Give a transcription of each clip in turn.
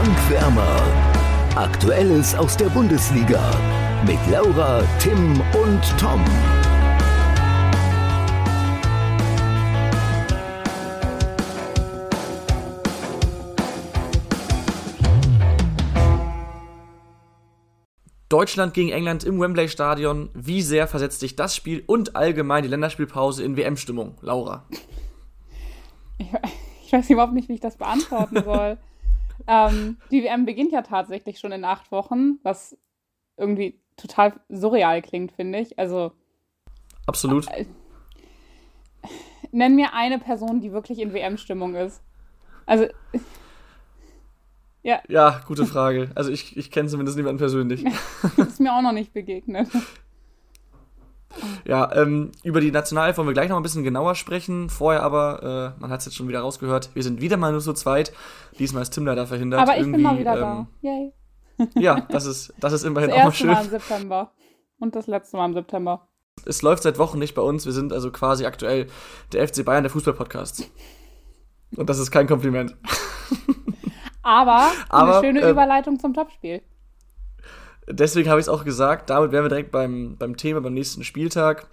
Tankwärmer. Aktuelles aus der Bundesliga mit Laura, Tim und Tom. Deutschland gegen England im Wembley Stadion. Wie sehr versetzt dich das Spiel und allgemein die Länderspielpause in WM-Stimmung, Laura? Ich, ich, weiß überhaupt nicht, wie ich das beantworten soll. Ähm, die WM beginnt ja tatsächlich schon in acht Wochen, was irgendwie total surreal klingt, finde ich. Also. Absolut. Äh, nenn mir eine Person, die wirklich in WM-Stimmung ist. Also. Ja. Ja, gute Frage. Also ich, ich kenne zumindest niemanden persönlich. das ist mir auch noch nicht begegnet. Ja, ähm, über die Nationalelf wollen wir gleich noch ein bisschen genauer sprechen. Vorher aber, äh, man hat es jetzt schon wieder rausgehört, wir sind wieder mal nur zu zweit. Diesmal ist Tim leider verhindert. Aber ich Irgendwie, bin mal wieder ähm, da. Yay. Ja, das ist, das ist immerhin das auch mal schön. Das erste Mal im September. Und das letzte Mal im September. Es läuft seit Wochen nicht bei uns. Wir sind also quasi aktuell der FC Bayern der Fußballpodcast. Und das ist kein Kompliment. Aber, Aber eine schöne äh, Überleitung zum Topspiel. Deswegen habe ich es auch gesagt. Damit wären wir direkt beim, beim Thema, beim nächsten Spieltag,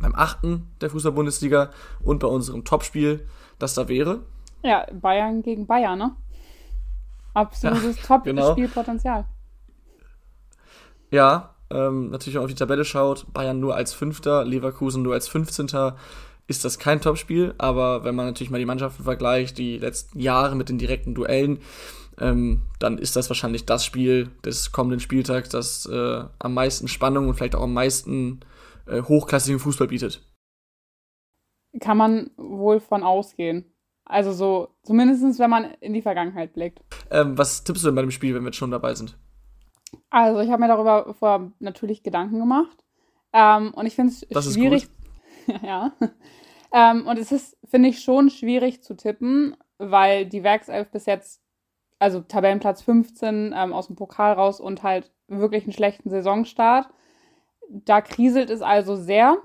beim achten der Fußball-Bundesliga und bei unserem Topspiel, das da wäre. Ja, Bayern gegen Bayern, ne? Absolutes ja, Top-Spielpotenzial. Genau. Ja, ähm, natürlich, wenn man auf die Tabelle schaut, Bayern nur als Fünfter, Leverkusen nur als 15 ist das kein Topspiel, aber wenn man natürlich mal die Mannschaften vergleicht, die letzten Jahre mit den direkten Duellen, ähm, dann ist das wahrscheinlich das Spiel des kommenden Spieltags, das äh, am meisten Spannung und vielleicht auch am meisten äh, hochklassigen Fußball bietet. Kann man wohl von ausgehen. Also so, zumindest wenn man in die Vergangenheit blickt. Ähm, was tippst du denn bei dem Spiel, wenn wir jetzt schon dabei sind? Also ich habe mir darüber vorher natürlich Gedanken gemacht. Ähm, und ich finde es schwierig. ja. Ähm, und es ist, finde ich, schon schwierig zu tippen, weil die Werkself bis jetzt, also Tabellenplatz 15 ähm, aus dem Pokal raus und halt wirklich einen schlechten Saisonstart. Da kriselt es also sehr.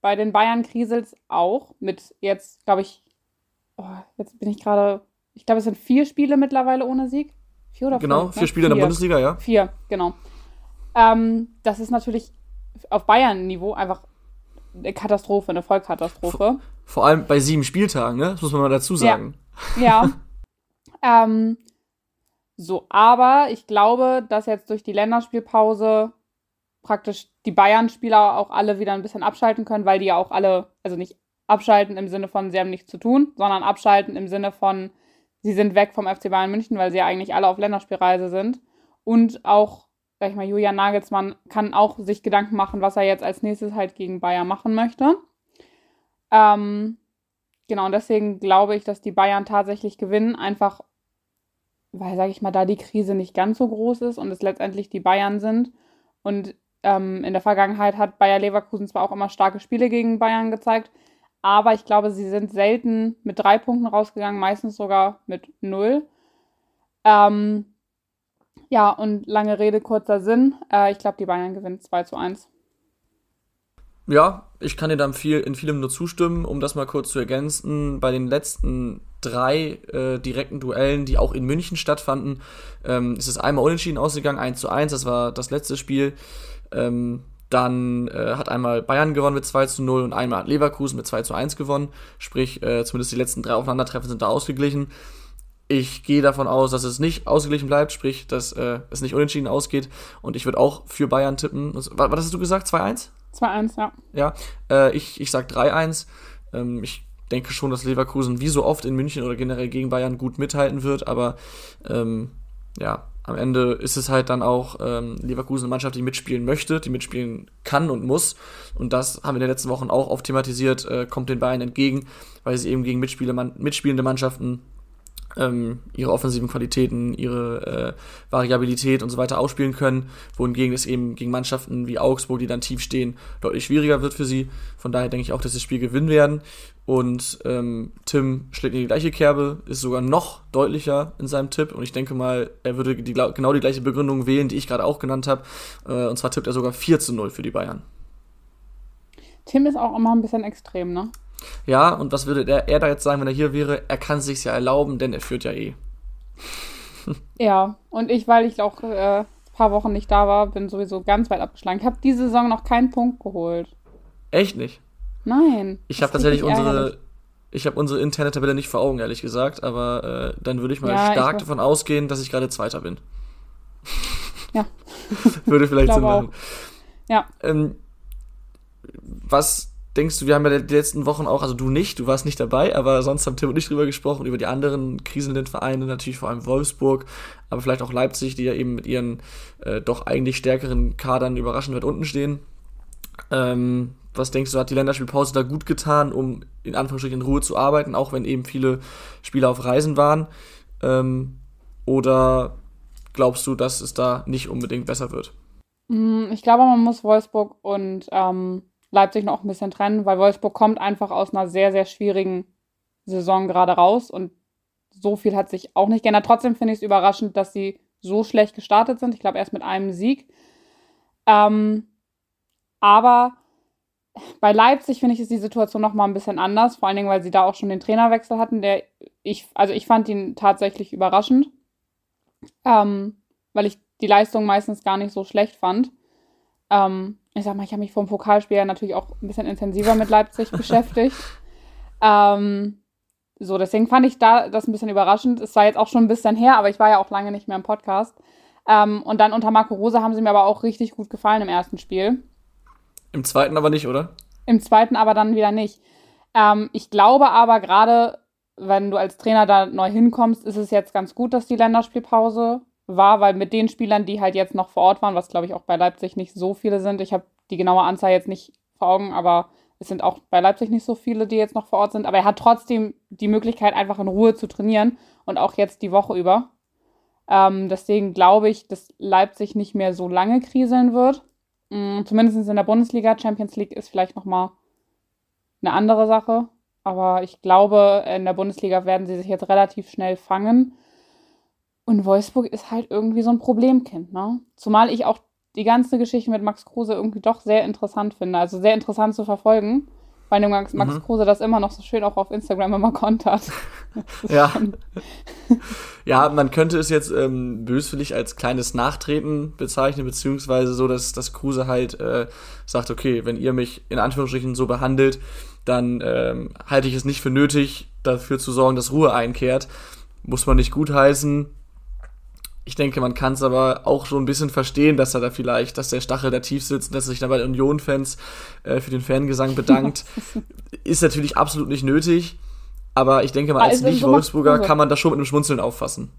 Bei den Bayern kriselt es auch mit jetzt, glaube ich, oh, jetzt bin ich gerade, ich glaube, es sind vier Spiele mittlerweile ohne Sieg. Vier oder Genau, fünf, vier ne? Spiele vier. in der Bundesliga, ja. Vier, genau. Ähm, das ist natürlich auf Bayern-Niveau einfach eine Katastrophe, eine Vollkatastrophe. Vor, vor, allem bei sieben Spieltagen, ne? Das muss man mal dazu sagen. Ja. ja. ähm, so, aber ich glaube, dass jetzt durch die Länderspielpause praktisch die Bayern-Spieler auch alle wieder ein bisschen abschalten können, weil die ja auch alle, also nicht abschalten im Sinne von, sie haben nichts zu tun, sondern abschalten im Sinne von, sie sind weg vom FC Bayern München, weil sie ja eigentlich alle auf Länderspielreise sind. Und auch sag ich mal, Julian Nagelsmann kann auch sich Gedanken machen, was er jetzt als nächstes halt gegen Bayern machen möchte. Ähm, genau, und deswegen glaube ich, dass die Bayern tatsächlich gewinnen, einfach weil, sage ich mal, da die Krise nicht ganz so groß ist und es letztendlich die Bayern sind. Und ähm, in der Vergangenheit hat Bayer Leverkusen zwar auch immer starke Spiele gegen Bayern gezeigt, aber ich glaube, sie sind selten mit drei Punkten rausgegangen, meistens sogar mit null. Ähm, ja, und lange Rede, kurzer Sinn. Äh, ich glaube, die Bayern gewinnen 2 zu 1. Ja, ich kann dir dann viel, in vielem nur zustimmen, um das mal kurz zu ergänzen. Bei den letzten drei äh, direkten Duellen, die auch in München stattfanden, ähm, ist es einmal unentschieden ausgegangen, 1 zu 1, das war das letzte Spiel. Ähm, dann äh, hat einmal Bayern gewonnen mit 2 zu 0 und einmal hat Leverkusen mit 2 zu 1 gewonnen. Sprich, äh, zumindest die letzten drei Aufeinandertreffen sind da ausgeglichen. Ich gehe davon aus, dass es nicht ausgeglichen bleibt, sprich, dass äh, es nicht unentschieden ausgeht. Und ich würde auch für Bayern tippen. Was, was hast du gesagt? 2-1? 2-1, ja. Ja, äh, ich, ich sag 3-1. Ähm, ich denke schon, dass Leverkusen wie so oft in München oder generell gegen Bayern gut mithalten wird, aber ähm, ja, am Ende ist es halt dann auch ähm, Leverkusen eine Mannschaft, die mitspielen möchte, die mitspielen kann und muss. Und das haben wir in den letzten Wochen auch oft thematisiert, äh, kommt den Bayern entgegen, weil sie eben gegen mitspielende Mannschaften ähm, ihre offensiven Qualitäten, ihre äh, Variabilität und so weiter ausspielen können, wohingegen es eben gegen Mannschaften wie Augsburg, die dann tief stehen, deutlich schwieriger wird für sie. Von daher denke ich auch, dass sie das Spiel gewinnen werden. Und ähm, Tim schlägt in die gleiche Kerbe, ist sogar noch deutlicher in seinem Tipp. Und ich denke mal, er würde die, genau die gleiche Begründung wählen, die ich gerade auch genannt habe. Äh, und zwar tippt er sogar 4 zu 0 für die Bayern. Tim ist auch immer ein bisschen extrem, ne? Ja, und was würde der, er da jetzt sagen, wenn er hier wäre? Er kann es sich ja erlauben, denn er führt ja eh. ja, und ich, weil ich auch äh, ein paar Wochen nicht da war, bin sowieso ganz weit abgeschlagen. Ich habe diese Saison noch keinen Punkt geholt. Echt nicht? Nein. Ich habe tatsächlich unsere, ich habe unsere interne Tabelle nicht vor Augen, ehrlich gesagt, aber äh, dann würde ich mal ja, stark ich davon ausgehen, dass ich gerade Zweiter bin. Ja. würde vielleicht Sinn machen. Auch. Ja. Ähm, was denkst du, wir haben ja die letzten Wochen auch, also du nicht, du warst nicht dabei, aber sonst haben Tim und ich drüber gesprochen, über die anderen kriselnden natürlich vor allem Wolfsburg, aber vielleicht auch Leipzig, die ja eben mit ihren äh, doch eigentlich stärkeren Kadern überraschend weit unten stehen. Ähm, was denkst du, hat die Länderspielpause da gut getan, um in Anführungsstrichen in Ruhe zu arbeiten, auch wenn eben viele Spieler auf Reisen waren? Ähm, oder glaubst du, dass es da nicht unbedingt besser wird? Mm, ich glaube, man muss Wolfsburg und ähm, Leipzig noch ein bisschen trennen, weil Wolfsburg kommt einfach aus einer sehr, sehr schwierigen Saison gerade raus und so viel hat sich auch nicht geändert. Trotzdem finde ich es überraschend, dass sie so schlecht gestartet sind. Ich glaube, erst mit einem Sieg. Ähm, aber bei Leipzig finde ich ist die Situation noch mal ein bisschen anders, vor allen Dingen, weil sie da auch schon den Trainerwechsel hatten, der ich, also ich fand ihn tatsächlich überraschend, ähm, weil ich die Leistung meistens gar nicht so schlecht fand. Ähm, ich sag mal, ich habe mich vom Pokalspiel ja natürlich auch ein bisschen intensiver mit Leipzig beschäftigt. Ähm, so, deswegen fand ich da das ein bisschen überraschend. Es war jetzt auch schon ein bisschen her, aber ich war ja auch lange nicht mehr im Podcast. Ähm, und dann unter Marco Rose haben sie mir aber auch richtig gut gefallen im ersten Spiel. Im zweiten aber nicht, oder? Im zweiten aber dann wieder nicht. Ähm, ich glaube aber gerade, wenn du als Trainer da neu hinkommst, ist es jetzt ganz gut, dass die Länderspielpause war, weil mit den Spielern, die halt jetzt noch vor Ort waren, was glaube ich auch bei Leipzig nicht so viele sind, ich habe die genaue Anzahl jetzt nicht vor Augen, aber es sind auch bei Leipzig nicht so viele, die jetzt noch vor Ort sind, aber er hat trotzdem die Möglichkeit, einfach in Ruhe zu trainieren und auch jetzt die Woche über. Ähm, deswegen glaube ich, dass Leipzig nicht mehr so lange kriseln wird. Mhm, zumindest in der Bundesliga. Champions League ist vielleicht nochmal eine andere Sache. Aber ich glaube, in der Bundesliga werden sie sich jetzt relativ schnell fangen. Und Wolfsburg ist halt irgendwie so ein Problemkind, ne? Zumal ich auch die ganze Geschichte mit Max Kruse irgendwie doch sehr interessant finde. Also sehr interessant zu verfolgen, weil Max, Max mhm. Kruse das immer noch so schön auch auf Instagram immer kontert. ja. ja, man könnte es jetzt ähm, böswillig als kleines Nachtreten bezeichnen, beziehungsweise so, dass, dass Kruse halt äh, sagt, okay, wenn ihr mich in Anführungsstrichen so behandelt, dann ähm, halte ich es nicht für nötig, dafür zu sorgen, dass Ruhe einkehrt. Muss man nicht gutheißen, ich denke, man kann es aber auch so ein bisschen verstehen, dass er da vielleicht, dass der Stachel da tief sitzt, dass er sich dann bei den Union-Fans äh, für den Fangesang bedankt. ist natürlich absolut nicht nötig. Aber ich denke mal, als also, Nicht-Wolfsburger kann man das schon mit einem Schmunzeln auffassen.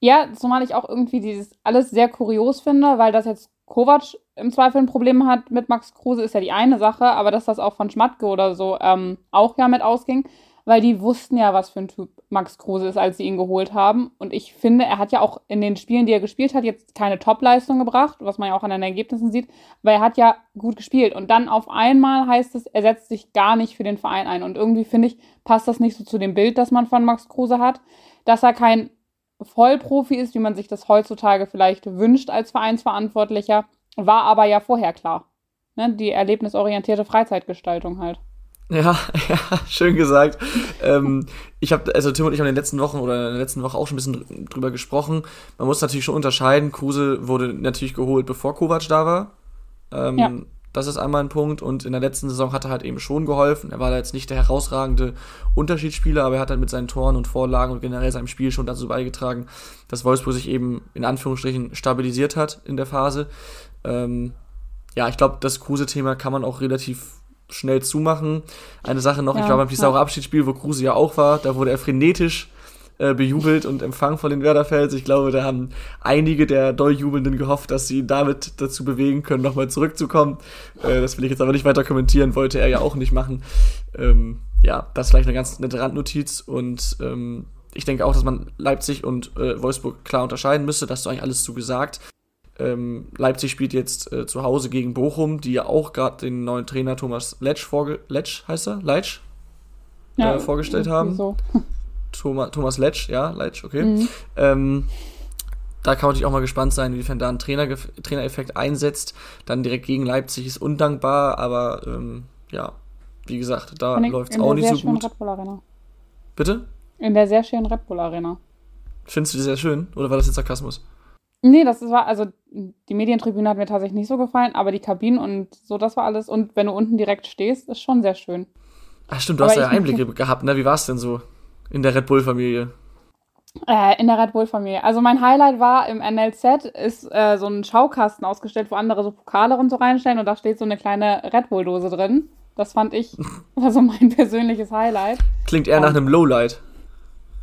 Ja, zumal ich auch irgendwie dieses alles sehr kurios finde, weil das jetzt Kovac im Zweifel ein Problem hat mit Max Kruse, ist ja die eine Sache, aber dass das auch von Schmatke oder so ähm, auch ja mit ausging weil die wussten ja, was für ein Typ Max Kruse ist, als sie ihn geholt haben. Und ich finde, er hat ja auch in den Spielen, die er gespielt hat, jetzt keine Topleistung gebracht, was man ja auch an den Ergebnissen sieht, aber er hat ja gut gespielt. Und dann auf einmal heißt es, er setzt sich gar nicht für den Verein ein. Und irgendwie finde ich, passt das nicht so zu dem Bild, das man von Max Kruse hat, dass er kein Vollprofi ist, wie man sich das heutzutage vielleicht wünscht als Vereinsverantwortlicher, war aber ja vorher klar. Ne? Die erlebnisorientierte Freizeitgestaltung halt. Ja, ja, schön gesagt. ähm, ich habe, also Tim und ich haben in den letzten Wochen oder in der letzten Woche auch schon ein bisschen drüber gesprochen. Man muss natürlich schon unterscheiden. Kruse wurde natürlich geholt, bevor Kovac da war. Ähm, ja. Das ist einmal ein Punkt. Und in der letzten Saison hat er halt eben schon geholfen. Er war da jetzt nicht der herausragende Unterschiedsspieler, aber er hat halt mit seinen Toren und Vorlagen und generell seinem Spiel schon dazu beigetragen, dass Wolfsburg sich eben in Anführungsstrichen stabilisiert hat in der Phase. Ähm, ja, ich glaube, das Kruse-Thema kann man auch relativ schnell zumachen. Eine Sache noch, ja, ich war beim Pisauer. Abschiedsspiel, wo Kruse ja auch war, da wurde er frenetisch äh, bejubelt und empfangen von den Werderfels. Ich glaube, da haben einige der Dolljubelnden gehofft, dass sie ihn damit dazu bewegen können, nochmal zurückzukommen. Äh, das will ich jetzt aber nicht weiter kommentieren, wollte er ja auch nicht machen. Ähm, ja, das ist vielleicht eine ganz nette Randnotiz und ähm, ich denke auch, dass man Leipzig und äh, Wolfsburg klar unterscheiden müsste. Das du eigentlich alles zu gesagt. Ähm, Leipzig spielt jetzt äh, zu Hause gegen Bochum, die ja auch gerade den neuen Trainer Thomas Letsch, Letsch heißt er? Leitsch? Ja, äh, vorgestellt haben. So. Thomas, Thomas Letsch, ja, Letsch, okay. Mhm. Ähm, da kann man natürlich auch mal gespannt sein, inwiefern da ein Trainer Trainereffekt einsetzt. Dann direkt gegen Leipzig ist undankbar, aber ähm, ja, wie gesagt, da läuft es auch nicht so gut. Red Bull Arena. Bitte? In der sehr schönen Red Bull Arena. Findest du die sehr schön oder war das jetzt Sarkasmus? Nee, das war, also die Medientribüne hat mir tatsächlich nicht so gefallen, aber die Kabinen und so, das war alles. Und wenn du unten direkt stehst, ist schon sehr schön. Ach stimmt, du aber hast ja Einblicke gehabt, ne? Wie war es denn so in der Red Bull-Familie? Äh, in der Red Bull-Familie. Also mein Highlight war im NLZ ist äh, so ein Schaukasten ausgestellt, wo andere so Pokale und so reinstellen und da steht so eine kleine Red Bull-Dose drin. Das fand ich, war so mein persönliches Highlight. Klingt eher um, nach einem Lowlight.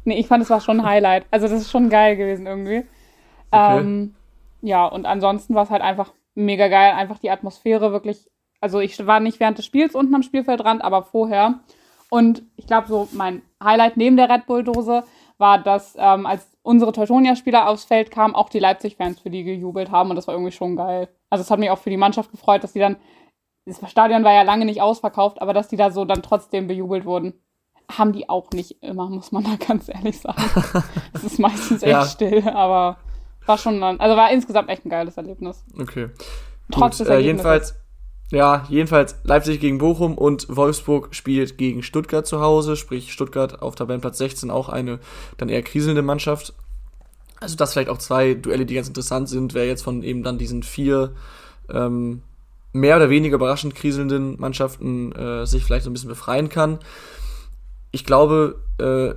Nee, ich fand, es war schon ein Highlight. Also das ist schon geil gewesen irgendwie. Okay. Ähm, ja, und ansonsten war es halt einfach mega geil. Einfach die Atmosphäre wirklich. Also ich war nicht während des Spiels unten am Spielfeldrand, aber vorher. Und ich glaube, so mein Highlight neben der Red Bull-Dose war, dass ähm, als unsere Teutonia-Spieler aufs Feld kamen, auch die Leipzig-Fans für die gejubelt haben. Und das war irgendwie schon geil. Also es hat mich auch für die Mannschaft gefreut, dass die dann. Das Stadion war ja lange nicht ausverkauft, aber dass die da so dann trotzdem bejubelt wurden haben die auch nicht immer, muss man da ganz ehrlich sagen. Es ist meistens echt ja. still, aber war schon, also war insgesamt echt ein geiles Erlebnis. Okay. Trotz Gut, des äh, jedenfalls, ja, jedenfalls Leipzig gegen Bochum und Wolfsburg spielt gegen Stuttgart zu Hause, sprich Stuttgart auf Tabellenplatz 16 auch eine dann eher kriselnde Mannschaft. Also das vielleicht auch zwei Duelle, die ganz interessant sind, wer jetzt von eben dann diesen vier ähm, mehr oder weniger überraschend kriselnden Mannschaften äh, sich vielleicht so ein bisschen befreien kann ich glaube, äh,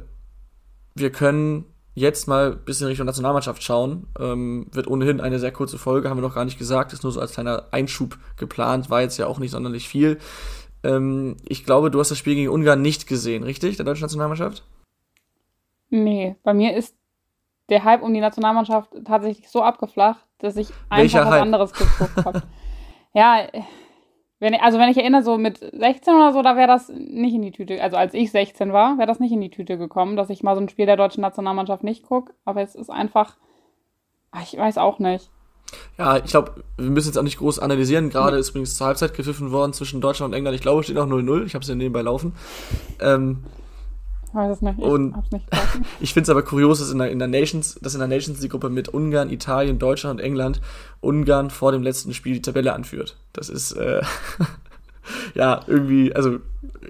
wir können jetzt mal ein bisschen Richtung Nationalmannschaft schauen. Ähm, wird ohnehin eine sehr kurze Folge, haben wir noch gar nicht gesagt, ist nur so als kleiner Einschub geplant, war jetzt ja auch nicht sonderlich viel. Ähm, ich glaube, du hast das Spiel gegen Ungarn nicht gesehen, richtig, der deutschen Nationalmannschaft? Nee, bei mir ist der Hype um die Nationalmannschaft tatsächlich so abgeflacht, dass ich einfach was anderes geguckt habe. ja, wenn, also wenn ich erinnere, so mit 16 oder so, da wäre das nicht in die Tüte, also als ich 16 war, wäre das nicht in die Tüte gekommen, dass ich mal so ein Spiel der deutschen Nationalmannschaft nicht gucke. Aber es ist einfach, ach, ich weiß auch nicht. Ja, ich glaube, wir müssen jetzt auch nicht groß analysieren. Gerade ist übrigens zur Halbzeit gepfiffen worden zwischen Deutschland und England. Ich glaube, es steht noch 0-0. Ich habe es ja nebenbei laufen. Ähm, weiß es nicht. Ich und nicht ich finde es aber kurios, dass in der, in der Nations, dass in der Nations die Gruppe mit Ungarn, Italien, Deutschland und England Ungarn vor dem letzten Spiel die Tabelle anführt. Das ist äh, ja irgendwie, also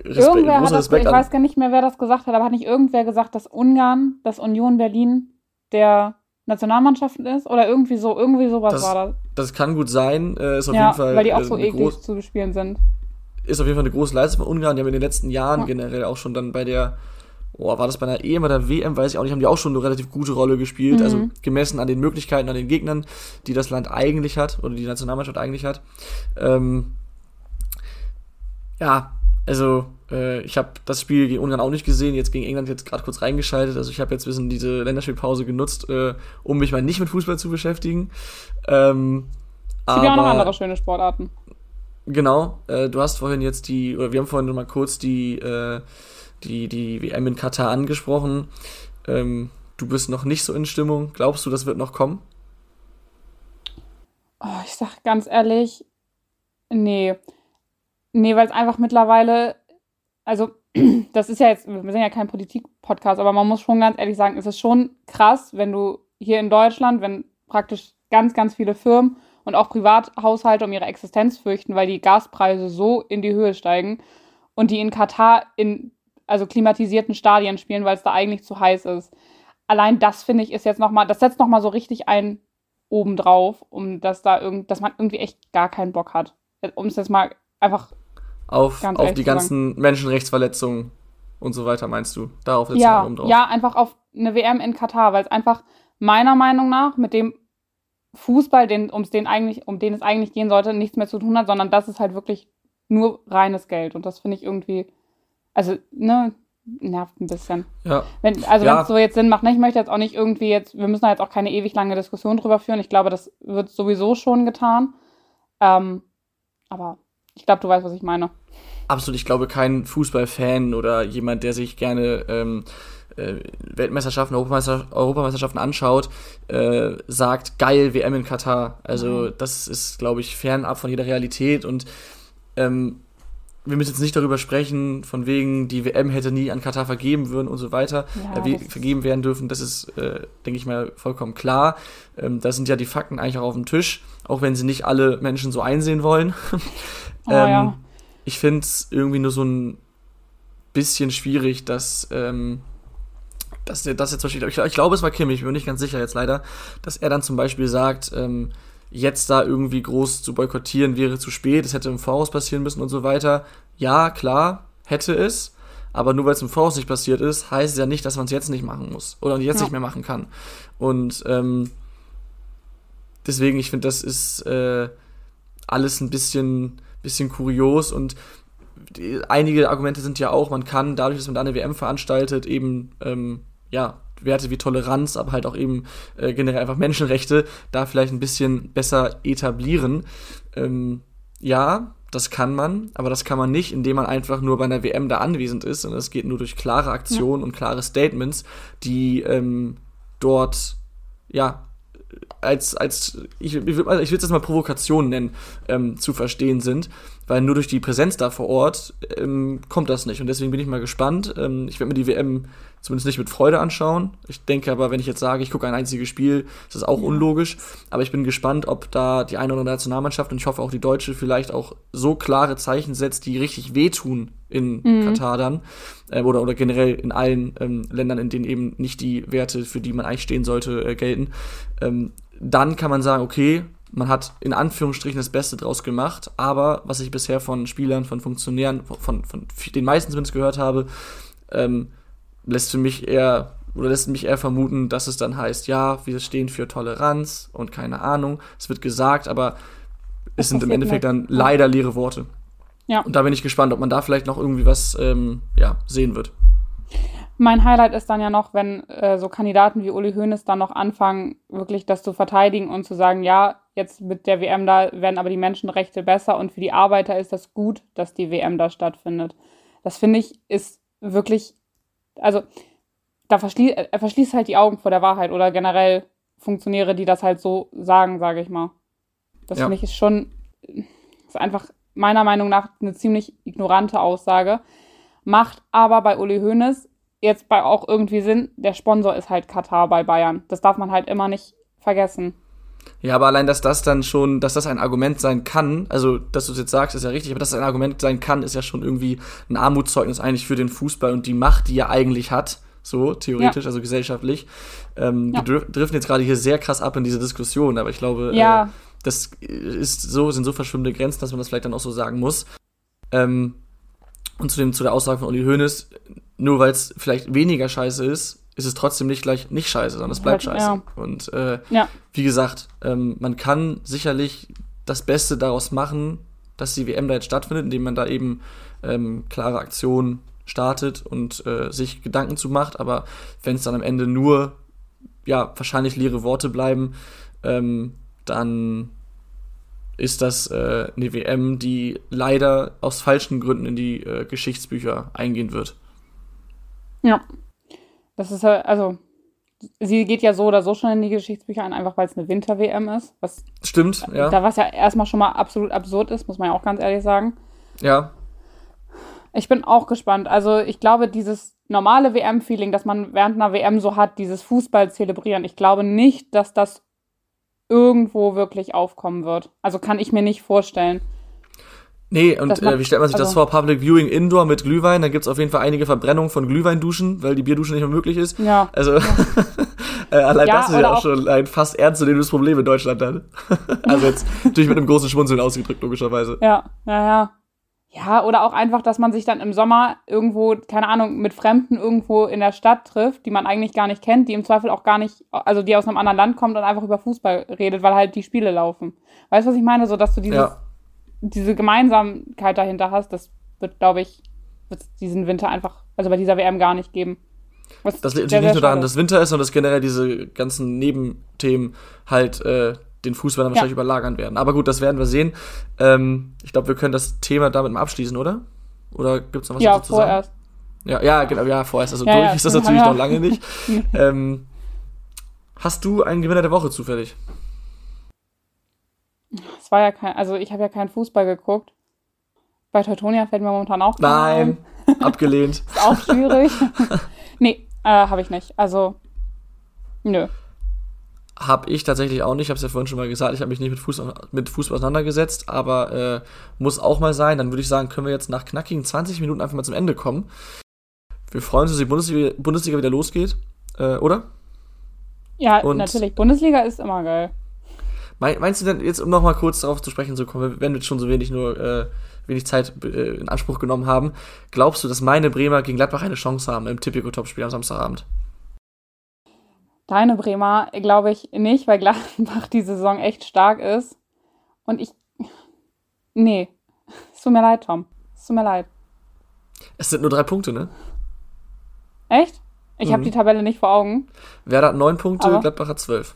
Respekt, irgendwer hat das, Ich weiß gar nicht mehr, wer das gesagt hat, aber hat nicht irgendwer gesagt, dass Ungarn, dass Union Berlin der Nationalmannschaft ist oder irgendwie so, irgendwie sowas das, war das. Das kann gut sein, äh, ist auf ja, jeden Fall. Weil die auch äh, so eklig zu bespielen sind. Ist auf jeden Fall eine große Leistung von Ungarn. Die haben in den letzten Jahren ja. generell auch schon dann bei der oh, war das bei einer EM oder der WM, weiß ich auch nicht, haben die auch schon eine relativ gute Rolle gespielt. Also mhm. Also gemessen an den Möglichkeiten, an den Gegnern, die das Land eigentlich hat oder die Nationalmannschaft eigentlich hat. Ähm, ja, also äh, ich habe das Spiel gegen Ungarn auch nicht gesehen, jetzt gegen England jetzt gerade kurz reingeschaltet. Also ich habe jetzt ein bisschen diese Länderspielpause genutzt, äh, um mich mal nicht mit Fußball zu beschäftigen. Ähm, es gibt ja auch noch andere schöne Sportarten. Genau, äh, du hast vorhin jetzt die, oder wir haben vorhin noch mal kurz die äh, die, die WM in Katar angesprochen. Ähm, du bist noch nicht so in Stimmung. Glaubst du, das wird noch kommen? Oh, ich sag ganz ehrlich, nee. Nee, weil es einfach mittlerweile, also das ist ja jetzt, wir sind ja kein Politik-Podcast, aber man muss schon ganz ehrlich sagen, es ist schon krass, wenn du hier in Deutschland, wenn praktisch ganz, ganz viele Firmen und auch Privathaushalte um ihre Existenz fürchten, weil die Gaspreise so in die Höhe steigen und die in Katar in also klimatisierten Stadien spielen, weil es da eigentlich zu heiß ist. Allein das finde ich ist jetzt nochmal, das setzt nochmal so richtig ein obendrauf, um dass da irgend, dass man irgendwie echt gar keinen Bock hat. Um es jetzt mal einfach auf, auf die ganzen Menschenrechtsverletzungen und so weiter, meinst du? Darauf setzt ja, man oben drauf. Ja, einfach auf eine WM in Katar, weil es einfach meiner Meinung nach mit dem Fußball, den, um's den eigentlich, um den es eigentlich gehen sollte, nichts mehr zu tun hat, sondern das ist halt wirklich nur reines Geld. Und das finde ich irgendwie also, ne, nervt ein bisschen. Ja. Wenn, also ja. wenn es so jetzt Sinn macht, ne, ich möchte jetzt auch nicht irgendwie jetzt, wir müssen da jetzt auch keine ewig lange Diskussion drüber führen. Ich glaube, das wird sowieso schon getan. Ähm, aber ich glaube, du weißt, was ich meine. Absolut, ich glaube, kein Fußballfan oder jemand, der sich gerne ähm, äh, Weltmeisterschaften, Europameister, Europameisterschaften anschaut, äh, sagt, geil, WM in Katar. Also mhm. das ist, glaube ich, fernab von jeder Realität und ähm, wir müssen jetzt nicht darüber sprechen, von wegen, die WM hätte nie an Katar vergeben würden und so weiter, ja, äh, vergeben werden dürfen. Das ist, äh, denke ich mal, vollkommen klar. Ähm, da sind ja die Fakten eigentlich auch auf dem Tisch, auch wenn sie nicht alle Menschen so einsehen wollen. oh, ähm, ja. Ich finde es irgendwie nur so ein bisschen schwierig, dass ähm, dass der das jetzt Beispiel, ich, ich glaube, es war Kimmich, ich bin mir nicht ganz sicher jetzt leider, dass er dann zum Beispiel sagt, ähm, jetzt da irgendwie groß zu boykottieren wäre zu spät, es hätte im Voraus passieren müssen und so weiter. Ja, klar, hätte es, aber nur weil es im Voraus nicht passiert ist, heißt es ja nicht, dass man es jetzt nicht machen muss oder jetzt ja. nicht mehr machen kann. Und ähm, deswegen, ich finde, das ist äh, alles ein bisschen, bisschen kurios und die, einige Argumente sind ja auch, man kann dadurch, dass man da eine WM veranstaltet, eben ähm, ja Werte wie Toleranz, aber halt auch eben äh, generell einfach Menschenrechte da vielleicht ein bisschen besser etablieren. Ähm, ja, das kann man, aber das kann man nicht, indem man einfach nur bei einer WM da anwesend ist. Und das geht nur durch klare Aktionen ja. und klare Statements, die ähm, dort ja als, als ich, ich würde es jetzt mal Provokation nennen, ähm, zu verstehen sind, weil nur durch die Präsenz da vor Ort ähm, kommt das nicht. Und deswegen bin ich mal gespannt. Ähm, ich werde mir die WM zumindest nicht mit Freude anschauen. Ich denke aber, wenn ich jetzt sage, ich gucke ein einziges Spiel, ist das auch ja. unlogisch. Aber ich bin gespannt, ob da die eine oder andere Nationalmannschaft und ich hoffe auch die Deutsche vielleicht auch so klare Zeichen setzt, die richtig wehtun in mhm. Katar dann äh, oder, oder generell in allen ähm, Ländern, in denen eben nicht die Werte, für die man eigentlich stehen sollte, äh, gelten. Ähm, dann kann man sagen, okay, man hat in Anführungsstrichen das Beste draus gemacht, aber was ich bisher von Spielern, von Funktionären, von, von den meisten zumindest gehört habe, ähm, lässt für mich eher oder lässt mich eher vermuten, dass es dann heißt, ja, wir stehen für Toleranz und keine Ahnung. Es wird gesagt, aber es sind im Endeffekt dann leider leere Worte. Ja. Und da bin ich gespannt, ob man da vielleicht noch irgendwie was ähm, ja, sehen wird. Mein Highlight ist dann ja noch, wenn äh, so Kandidaten wie Uli Hoeneß dann noch anfangen, wirklich das zu verteidigen und zu sagen, ja, jetzt mit der WM da werden aber die Menschenrechte besser und für die Arbeiter ist das gut, dass die WM da stattfindet. Das finde ich ist wirklich, also da verschließt er verschließt halt die Augen vor der Wahrheit oder generell Funktionäre, die das halt so sagen, sage ich mal. Das ja. finde ich ist schon, ist einfach meiner Meinung nach eine ziemlich ignorante Aussage. Macht aber bei Uli Hoeneß jetzt bei auch irgendwie Sinn, der Sponsor ist halt Katar bei Bayern. Das darf man halt immer nicht vergessen. Ja, aber allein, dass das dann schon, dass das ein Argument sein kann, also, dass du es jetzt sagst, ist ja richtig, aber dass das ein Argument sein kann, ist ja schon irgendwie ein Armutszeugnis eigentlich für den Fußball und die Macht, die er eigentlich hat, so theoretisch, ja. also gesellschaftlich. Ähm, ja. Wir driften jetzt gerade hier sehr krass ab in diese Diskussion, aber ich glaube, ja. äh, das ist so, sind so verschwimmende Grenzen, dass man das vielleicht dann auch so sagen muss. Ähm, und zu, dem, zu der Aussage von Uli Hoeneß, nur weil es vielleicht weniger scheiße ist, ist es trotzdem nicht gleich nicht scheiße, sondern es bleibt scheiße. Ja. Und äh, ja. wie gesagt, ähm, man kann sicherlich das Beste daraus machen, dass die WM da jetzt stattfindet, indem man da eben ähm, klare Aktionen startet und äh, sich Gedanken zu macht. Aber wenn es dann am Ende nur, ja, wahrscheinlich leere Worte bleiben, ähm, dann ist das äh, eine WM, die leider aus falschen Gründen in die äh, Geschichtsbücher eingehen wird. Ja. Das ist halt, also, sie geht ja so oder so schon in die Geschichtsbücher ein, einfach weil es eine Winter-WM ist. Was, Stimmt, ja. Da was ja erstmal schon mal absolut absurd ist, muss man ja auch ganz ehrlich sagen. Ja. Ich bin auch gespannt. Also, ich glaube, dieses normale WM-Feeling, das man während einer WM so hat, dieses Fußball zelebrieren, ich glaube nicht, dass das irgendwo wirklich aufkommen wird. Also kann ich mir nicht vorstellen. Nee, und äh, wie stellt man sich also, das vor? Public Viewing Indoor mit Glühwein, dann gibt es auf jeden Fall einige Verbrennungen von Glühweinduschen, weil die Bierdusche nicht mehr möglich ist. Ja. Also ja. äh, allein ja, das ist ja auch, auch schon ein fast ernstzunehmendes Problem in Deutschland dann. also jetzt natürlich mit einem großen Schmunzeln ausgedrückt, logischerweise. Ja, ja, ja. Ja, oder auch einfach, dass man sich dann im Sommer irgendwo, keine Ahnung, mit Fremden irgendwo in der Stadt trifft, die man eigentlich gar nicht kennt, die im Zweifel auch gar nicht, also die aus einem anderen Land kommt und einfach über Fußball redet, weil halt die Spiele laufen. Weißt du, was ich meine? So, dass du dieses, ja. Diese Gemeinsamkeit dahinter hast, das wird, glaube ich, wird diesen Winter einfach, also bei dieser WM gar nicht geben. Was das liegt nicht nur daran, dass Winter ist, sondern dass generell diese ganzen Nebenthemen halt äh, den Fußball dann wahrscheinlich ja. überlagern werden. Aber gut, das werden wir sehen. Ähm, ich glaube, wir können das Thema damit mal abschließen, oder? Oder gibt es noch was ja, dazu zu sagen? Vorerst. Ja, ja, genau, ja, vorerst. Also ja, durch ja, ist das natürlich noch lange nicht. ähm, hast du einen Gewinner der Woche zufällig? War ja kein, also ich habe ja keinen Fußball geguckt. Bei Teutonia fällt mir momentan auch Nein, ein. abgelehnt. ist auch schwierig. nee, äh, habe ich nicht. Also, nö. Habe ich tatsächlich auch nicht. Ich habe es ja vorhin schon mal gesagt. Ich habe mich nicht mit Fußball, mit Fußball auseinandergesetzt, aber äh, muss auch mal sein. Dann würde ich sagen, können wir jetzt nach knackigen 20 Minuten einfach mal zum Ende kommen. Wir freuen uns, dass die Bundesliga, Bundesliga wieder losgeht. äh, oder? Ja, Und natürlich. Bundesliga ist immer geil. Meinst du denn, jetzt um nochmal kurz darauf zu sprechen zu kommen, wenn wir schon so wenig nur äh, wenig Zeit äh, in Anspruch genommen haben, glaubst du, dass meine Bremer gegen Gladbach eine Chance haben im Tipico-Topspiel am Samstagabend? Deine Bremer glaube ich nicht, weil Gladbach die Saison echt stark ist. Und ich. Nee. Es tut mir leid, Tom. Es tut mir leid. Es sind nur drei Punkte, ne? Echt? Ich mhm. habe die Tabelle nicht vor Augen. Werder hat neun Punkte, aber, Gladbach hat zwölf.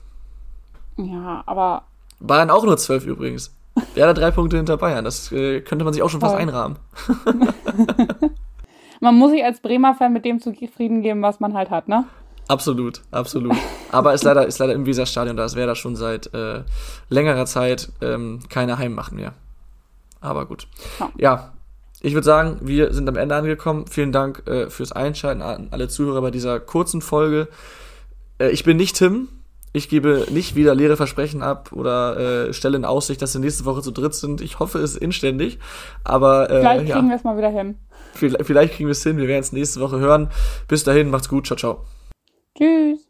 Ja, aber. Bayern auch nur zwölf übrigens. Werder drei Punkte hinter Bayern. Das äh, könnte man sich auch schon fast einrahmen. man muss sich als Bremer-Fan mit dem zufrieden geben, was man halt hat, ne? Absolut, absolut. Aber ist leider, ist leider im Weserstadion, da ist Werder schon seit äh, längerer Zeit ähm, keine Heimmacht mehr. Aber gut. Ja, ja ich würde sagen, wir sind am Ende angekommen. Vielen Dank äh, fürs Einschalten an alle Zuhörer bei dieser kurzen Folge. Äh, ich bin nicht Tim. Ich gebe nicht wieder leere Versprechen ab oder äh, stelle in Aussicht, dass wir nächste Woche zu dritt sind. Ich hoffe es inständig. Aber äh, vielleicht kriegen ja. wir es mal wieder hin. Vielleicht, vielleicht kriegen wir es hin. Wir werden es nächste Woche hören. Bis dahin, macht's gut. Ciao, ciao. Tschüss.